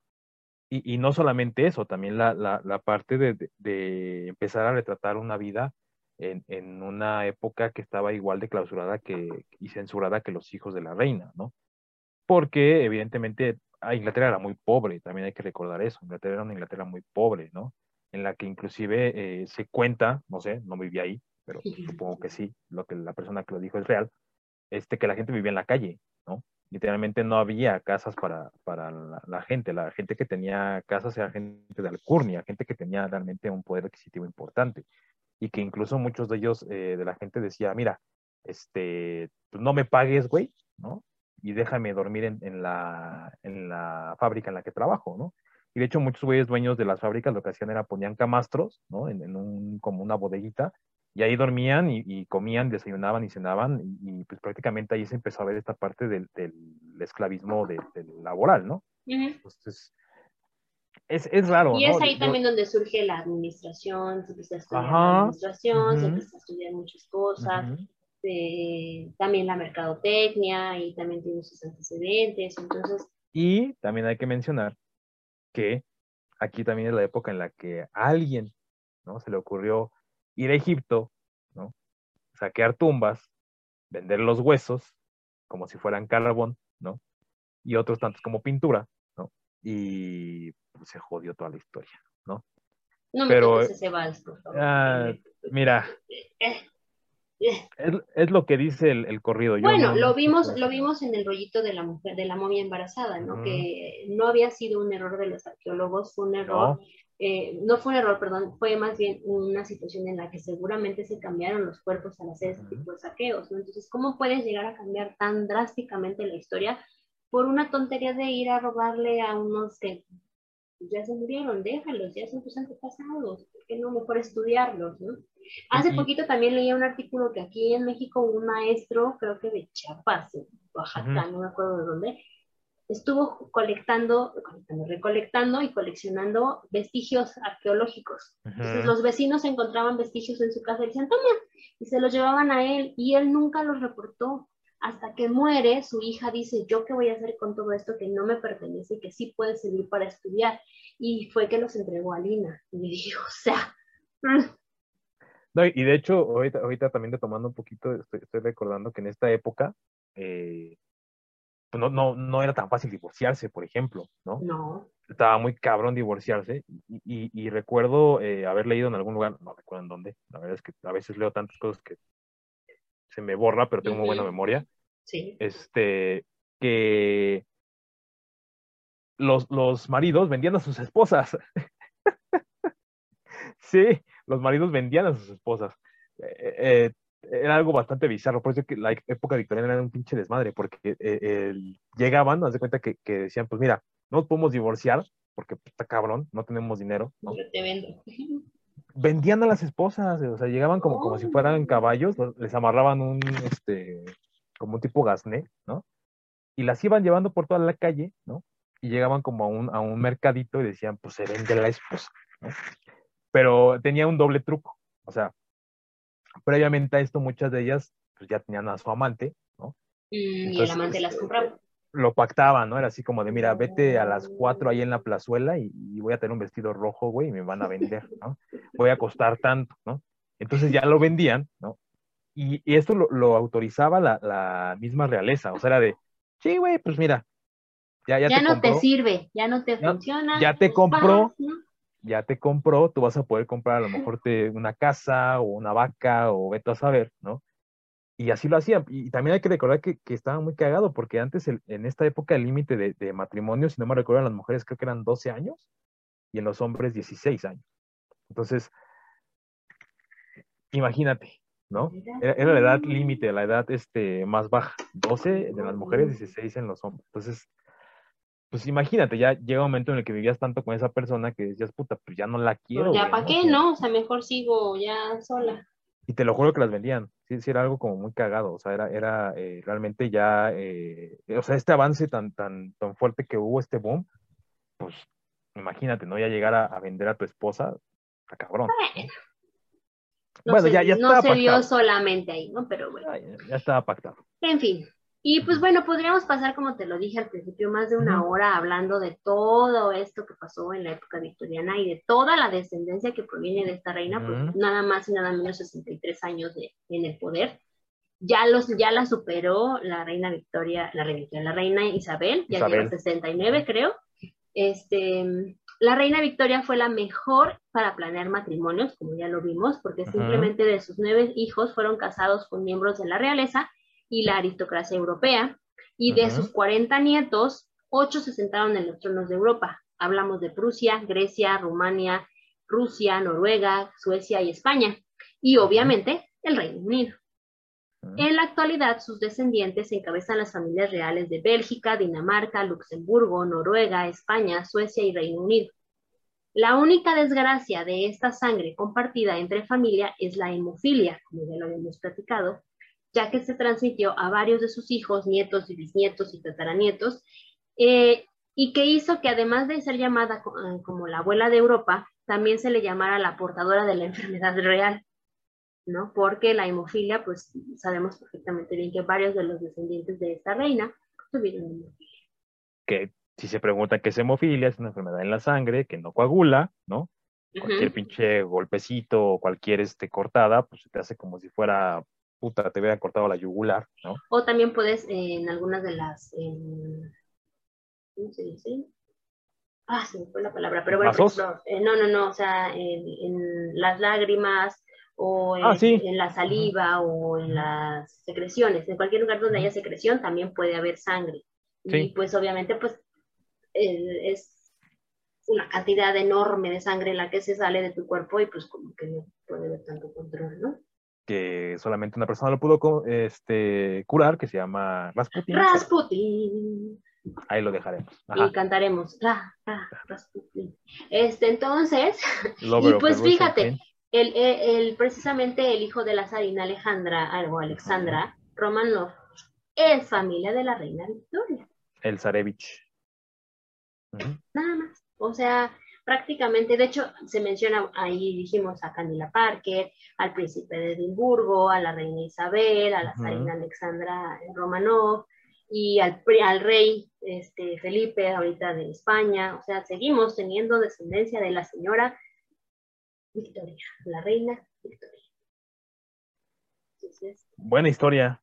Y, y no solamente eso, también la, la, la parte de, de, empezar a retratar una vida en, en, una época que estaba igual de clausurada que, y censurada que los hijos de la reina, ¿no? Porque evidentemente Inglaterra era muy pobre, también hay que recordar eso, Inglaterra era una Inglaterra muy pobre, ¿no? En la que inclusive eh, se cuenta, no sé, no viví ahí, pero supongo que sí, lo que la persona que lo dijo es real, este, que la gente vivía en la calle, ¿no? Literalmente no había casas para, para la, gente, la gente que tenía casas era gente de alcurnia, gente que tenía realmente un poder adquisitivo importante y que incluso muchos de ellos, eh, de la gente decía, mira, este, pues no me pagues, güey, ¿no? Y déjame dormir en, en, la, en la fábrica en la que trabajo, ¿no? Y de hecho muchos güeyes dueños de las fábricas lo que hacían era ponían camastros, ¿no? En, en un, como una bodeguita y ahí dormían y, comían, desayunaban y cenaban y, pues prácticamente ahí se empezó a ver esta parte del, del esclavismo del laboral, ¿no? Entonces, es, es, raro. Y es ahí también donde surge la administración, se empieza a estudiar la administración, se empieza a estudiar muchas cosas, eh, también la mercadotecnia y también tiene sus antecedentes, entonces... Y también hay que mencionar que aquí también es la época en la que a alguien, ¿no? Se le ocurrió ir a Egipto, ¿no? Saquear tumbas, vender los huesos como si fueran carbón, ¿no? Y otros tantos como pintura, ¿no? Y pues, se jodió toda la historia, ¿no? No me Pero, ese vals, por favor. Ah, mira, eh, eh. Es, es, lo que dice el, el corrido. bueno, lo vimos, lo vimos en el rollito de la mujer, de la momia embarazada, ¿no? Que no había sido un error de los arqueólogos, fue un error eh, no fue un error, perdón, fue más bien una situación en la que seguramente se cambiaron los cuerpos al hacer este tipo de saqueos, ¿no? Entonces, ¿cómo puedes llegar a cambiar tan drásticamente la historia por una tontería de ir a robarle a unos que ya se murieron? Déjalos, ya son tus antepasados, ¿por qué no mejor estudiarlos, ¿no? Hace poquito también leía un artículo que aquí en México un maestro, creo que de Chiapas, Oaxaca, no me acuerdo de dónde, estuvo colectando, recolectando y coleccionando vestigios arqueológicos. Entonces los vecinos encontraban vestigios en su casa y decían, toma, y se los llevaban a él y él nunca los reportó. Hasta que muere, su hija dice, yo qué voy a hacer con todo esto que no me pertenece y que sí puede servir para estudiar. Y fue que los entregó a Lina. Y me dijo, o sea... Mm". No, y de hecho, ahorita, ahorita también tomando un poquito, estoy, estoy recordando que en esta época, eh, pues no, no, no era tan fácil divorciarse, por ejemplo, ¿no? No. Estaba muy cabrón divorciarse y, y, recuerdo eh, haber leído en algún lugar, no recuerdo en dónde, la verdad es que a veces leo tantas cosas que se me borra, pero tengo muy buena memoria. Sí. Este, que los, los maridos vendían a sus esposas. sí, los maridos vendían a sus esposas. Eh, eh, era algo bastante bizarro, por eso que la época victoriana era un pinche desmadre, porque eh, llegaban, haz de cuenta que, que, decían, pues mira, no nos podemos divorciar, porque pues, está cabrón, no tenemos dinero. ¿no? te vendo. Vendían a las esposas, o sea, llegaban como, como si oh. fueran caballos, les amarraban un, este, como un tipo gasné, ¿no? Y las iban llevando por toda la calle, ¿no? Y llegaban como a un, a un mercadito y decían, pues se vende la esposa, ¿no? Pero tenía un doble truco, o sea, previamente a esto muchas de ellas pues ya tenían a su amante, ¿no? y el amante las compraba. Lo pactaban, ¿no? Era así como de, mira, vete a las cuatro ahí en la plazuela y, voy a tener un vestido rojo, güey, y me van a vender, ¿no? Voy a costar tanto, ¿no? Entonces ya lo vendían, ¿no? Y, esto lo, autorizaba la, la, misma realeza, o sea, era de, sí, güey, pues mira, ya, ya, ya no te sirve, ya no te funciona. Ya te compró, ya te compró, tú vas a poder comprar a lo mejor te, una casa o una vaca o vete a saber, ¿no? Y así lo hacían. Y también hay que recordar que, que estaba muy cagado, porque antes, en esta época, el límite de, de, matrimonio, si no me recuerdo, las mujeres creo que eran 12 años y en los hombres 16 años. Entonces, imagínate, ¿no? Era, era la edad límite, la edad este, más baja, 12 de las mujeres, 16 en los hombres. Entonces, pues imagínate, ya llega un momento en el que vivías tanto con esa persona que decías, puta, pues ya no la quiero. ya, ¿para qué, no? O sea, mejor sigo ya sola. Y te lo juro que las vendían. Sí, sí era algo como muy cagado. O sea, era, era eh, realmente ya, eh, o sea, este avance tan, tan, tan fuerte que hubo, este boom, pues imagínate, ¿no? Ya llegar a, vender a tu esposa, está cabrón. Bueno, ya, ya no se vio solamente ahí, ¿no? Pero bueno. Ya, ya, estaba pactado. En fin, Y pues bueno, podríamos pasar, como te lo dije al principio, más de una hora hablando de todo esto que pasó en la época victoriana y de toda la descendencia que proviene de esta reina, pues nada más y nada menos 63 años de, en el poder. Ya, los, ya la superó la reina Victoria, la reina, la reina Isabel, ya lleva 69 creo. Este, la reina Victoria fue la mejor para planear matrimonios, como ya lo vimos, porque simplemente de sus nueve hijos fueron casados con miembros de la realeza y la aristocracia europea, y de sus 40 nietos, ocho se sentaron en los tronos de Europa. Hablamos de Prusia, Grecia, Rumania, Rusia, Noruega, Suecia y España, y obviamente el Reino Unido. En la actualidad, sus descendientes encabezan las familias reales de Bélgica, Dinamarca, Luxemburgo, Noruega, España, Suecia y Reino Unido. La única desgracia de esta sangre compartida entre familia es la hemofilia, como ya lo habíamos platicado, ya que se transmitió a varios de sus hijos, nietos y bisnietos y tataranietos, eh, y que hizo que además de ser llamada eh, como la abuela de Europa, también se le llamara la portadora de la enfermedad real, ¿no? Porque la hemofilia, pues sabemos perfectamente bien que varios de los descendientes de esta reina tuvieron hemofilia. Que si se pregunta qué es hemofilia, es una enfermedad en la sangre que no coagula, ¿no? Cualquier pinche golpecito o cualquier este, cortada, pues se te hace como si fuera puta, te hubiera cortado la yugular, ¿no? O también puedes en algunas de las, ¿cómo se dice? Ah, se me fue la palabra, pero bueno, eh, no, no, no, o sea, en, las lágrimas o en, ah, la saliva o en las secreciones, en cualquier lugar donde haya secreción también puede haber sangre. Y pues obviamente pues es una cantidad enorme de sangre la que se sale de tu cuerpo y pues como que no puede haber tanto control, ¿no? Que solamente una persona lo pudo este, curar, que se llama Rasputin. Rasputin. Ahí lo dejaremos. Y cantaremos. Rasputin. Este, entonces, y pues fíjate, el, el, precisamente el hijo de la zarina Alejandra, algo Alexandra, Romanov, es familia de la reina Victoria. El Zarevich. Nada más. O sea, prácticamente, de hecho, se menciona ahí, dijimos a Camila Parker, al príncipe de Edimburgo, a la reina Isabel, a la reina Alexandra Romanov y al, al rey este, Felipe, ahorita de España. O sea, seguimos teniendo descendencia de la señora Victoria, la reina Victoria. buena historia.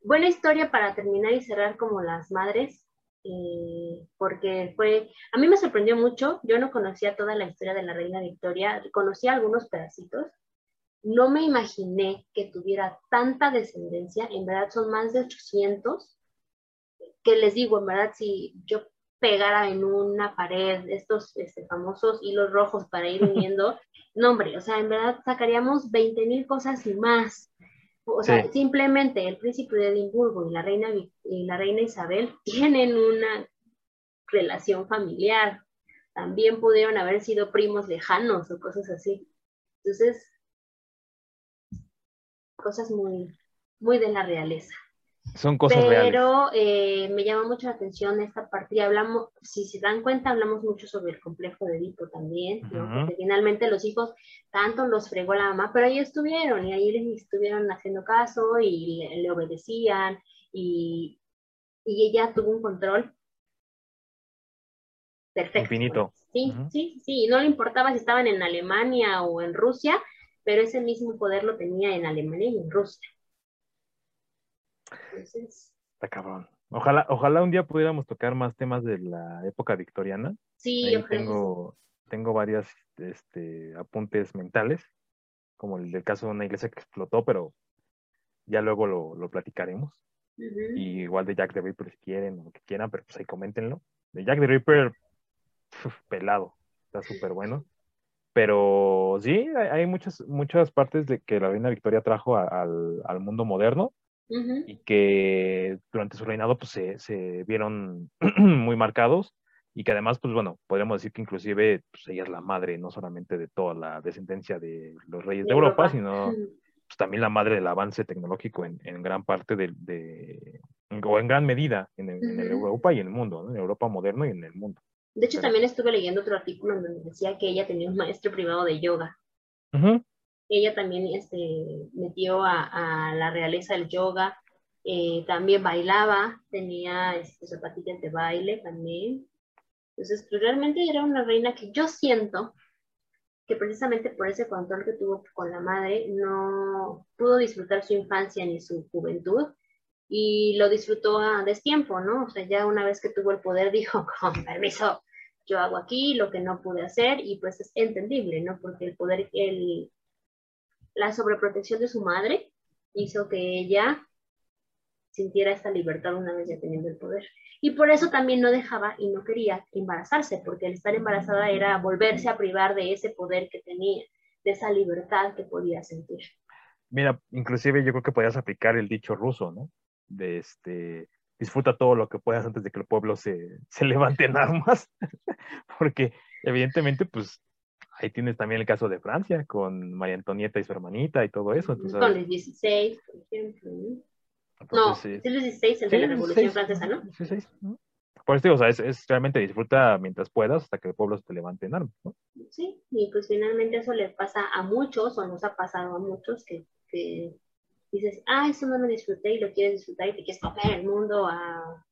Buena historia para terminar y cerrar como las madres eh, porque fue, a mí me sorprendió mucho, yo no conocía toda la historia de la reina Victoria, conocía algunos pedacitos, no me imaginé que tuviera tanta descendencia, en verdad son más de 800, que les digo, en verdad, si yo pegara en una pared estos este, famosos hilos rojos para ir uniendo, no hombre, o sea, en verdad sacaríamos 20 mil cosas y más. O sea, simplemente el príncipe de Edimburgo y la reina, y la reina Isabel tienen una relación familiar. También pudieron haber sido primos lejanos o cosas así. Entonces, cosas muy, muy de la realeza. Son cosas Pero eh, me llama mucho la atención esta parte. hablamos, si se dan cuenta, hablamos mucho sobre el complejo de Edipo también, Porque finalmente los hijos tanto los fregó la mamá, pero ahí estuvieron y ahí les estuvieron haciendo caso y le, obedecían y, y, ella tuvo un control perfecto. Infinito. Sí, sí, sí. No le importaba si estaban en Alemania o en Rusia, pero ese mismo poder lo tenía en Alemania y en Rusia. Está cabrón. Ojalá, ojalá un día pudiéramos tocar más temas de la época victoriana. Sí, yo tengo, tengo varios este, apuntes mentales, como el del caso de una iglesia que explotó, pero ya luego lo, platicaremos. Y igual de Jack the Ripper si quieren o lo que quieran, pero pues ahí coméntenlo. De Jack the Ripper, pelado, está súper bueno. Pero sí, hay, muchas, muchas partes de que la reina Victoria trajo al, al mundo moderno y que durante su reinado pues se, se vieron muy marcados y que además, pues bueno, podríamos decir que inclusive pues, ella es la madre no solamente de toda la descendencia de los reyes de, Europa, sino pues, también la madre del avance tecnológico en, en gran parte de, de, o en gran medida en, en Europa y en el mundo, en Europa moderno y en el mundo. De hecho, también estuve leyendo otro artículo en donde decía que ella tenía un maestro privado de yoga ella también este, metió a, la realeza del yoga Eh, también bailaba, tenía este, zapatillas de baile también. Entonces, pues, realmente era una reina que yo siento que precisamente por ese control que tuvo con la madre, no pudo disfrutar su infancia ni su juventud y lo disfrutó a destiempo, ¿no? O sea, ya una vez que tuvo el poder dijo, con permiso, yo hago aquí lo que no pude hacer y pues es entendible, ¿no? Porque el poder, el, la sobreprotección de su madre hizo que ella sintiera esta libertad una vez ya teniendo el poder. Y por eso también no dejaba y no quería embarazarse, porque al estar embarazada era volverse a privar de ese poder que tenía, de esa libertad que podía sentir. Mira, inclusive yo creo que podías aplicar el dicho ruso, ¿no? De este, disfruta todo lo que puedas antes de que el pueblo se, se levante en armas, porque evidentemente, pues ahí tienes también el caso de Francia, con María Antonieta y su hermanita y todo eso. Entonces, con el 16, por ejemplo no, sí. el 16, el de la Revolución Francesa, ¿no? Por eso, o sea, es, realmente disfruta mientras puedas hasta que el pueblo se te levante en armas, ¿no? Sí, y pues finalmente eso le pasa a muchos, o nos ha pasado a muchos, que, dices, ah, eso no lo disfruté y lo quieres disfrutar y te quieres comer el mundo a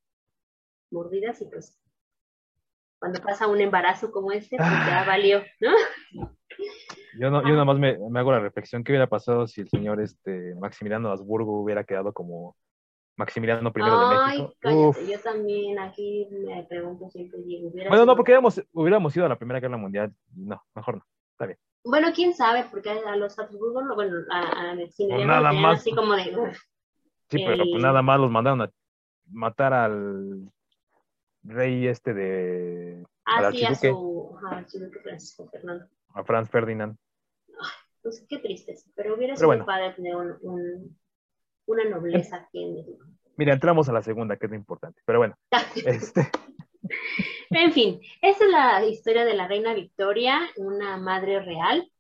mordidas y pues cuando pasa un embarazo como este, pues ya ah. valió, ¿no? Yo, no, yo nada más me, hago la reflexión, ¿qué hubiera pasado si el señor este, Maximiliano Habsburgo hubiera quedado como Maximiliano I de México? Cállate, yo también aquí me pregunto siempre, Bueno, no, porque hubiéramos, hubiéramos ido a la Primera Guerra Mundial. No, mejor no, está bien. Bueno, quién sabe, porque a los Habsburgo, bueno, a, a Maximiliano nada más, así como de... sí, pero pues nada más los mandaron a matar al rey este de... Ah, sí, a su, archiduque Francisco Fernando. A Franz Ferdinand pues qué tristeza, pero hubiera sido padre tener una nobleza aquí en México. Mira, entramos a la segunda, que es lo importante, pero bueno. este... En fin, esa es la historia de la reina Victoria, una madre real,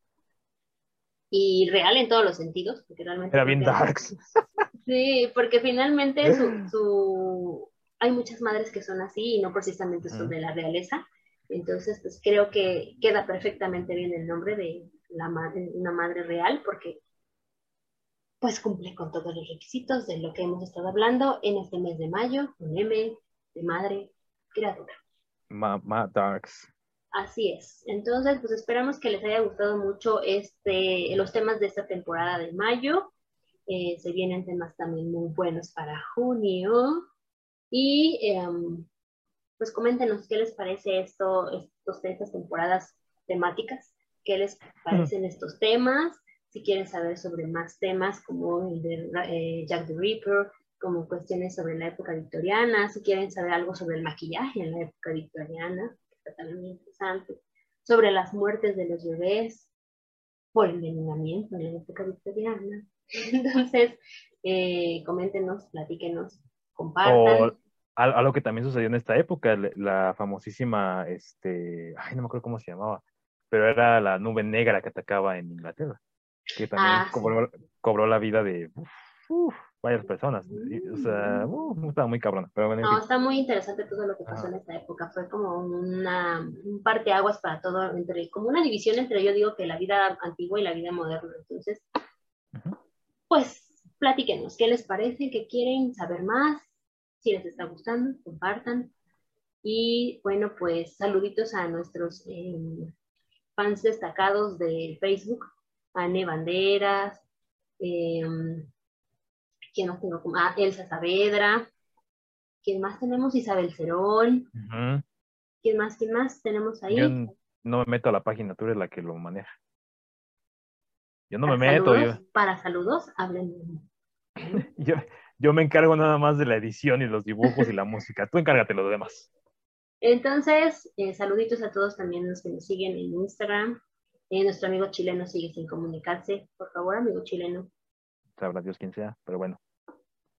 y real en todos los sentidos, porque realmente... Era bien darks. Sí, porque finalmente su, hay muchas madres que son así y no precisamente son de la realeza, entonces pues creo que queda perfectamente bien el nombre de, la madre, una madre real, porque pues cumple con todos los requisitos de lo que hemos estado hablando en este mes de mayo, un M de madre criatura. Mamá Darks. Así es. Entonces, pues esperamos que les haya gustado mucho este, los temas de esta temporada de mayo. Eh, se vienen temas también muy buenos para junio. Y em, pues coméntenos qué les parece esto, estos, estas temporadas temáticas qué les parecen estos temas, si quieren saber sobre más temas como el de eh, Jack the Ripper, como cuestiones sobre la época victoriana, si quieren saber algo sobre el maquillaje en la época victoriana, que está también muy interesante, sobre las muertes de los bebés por envenenamiento en la época victoriana. Entonces, eh, coméntenos, platíquenos, compartan. O algo que también sucedió en esta época, la famosísima, este, ay, no me acuerdo cómo se llamaba, pero era la nube negra que atacaba en Inglaterra, que también ah, cobró, la vida de varias personas. O sea, estaba muy cabrona. Pero no, está muy interesante todo lo que pasó en esta época. Fue como una, un aguas para todo, entre, como una división entre, yo digo, que la vida antigua y la vida moderna. Entonces, pues, platíquenos, ¿qué les parece? ¿Qué quieren saber más? Si les está gustando, compartan. Y bueno, pues saluditos a nuestros em, fans destacados de Facebook, Anne Banderas, eh, ¿quién más tengo? Ah, Elsa Saavedra, ¿quién más tenemos? Isabel Cerón, ¿quién más? ¿Quién más tenemos ahí? Yo no me meto a la página, tú eres la que lo maneja. Yo no me meto. Para saludos, hablen. yo, yo me encargo nada más de la edición y los dibujos y la música. Tú encárgate lo demás. Entonces, eh, saluditos a todos también los que nos siguen en Instagram. Eh, nuestro amigo chileno sigue sin comunicarse. Por favor, amigo chileno. Sabrá Dios quién sea, pero bueno.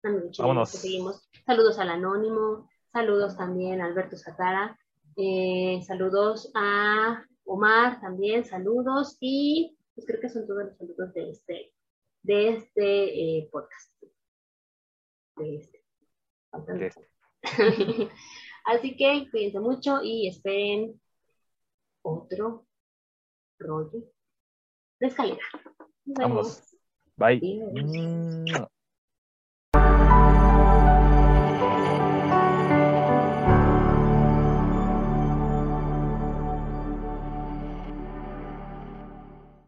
Amigo chileno, seguimos. Saludos al Anónimo. Saludos también a Alberto Satara. Eh, saludos a Omar también. Saludos. Y pues creo que son todos los saludos de este, de este podcast. De este. De este. Así que cuídense mucho y esperen otro rollo de escalera. Vamos. Bye.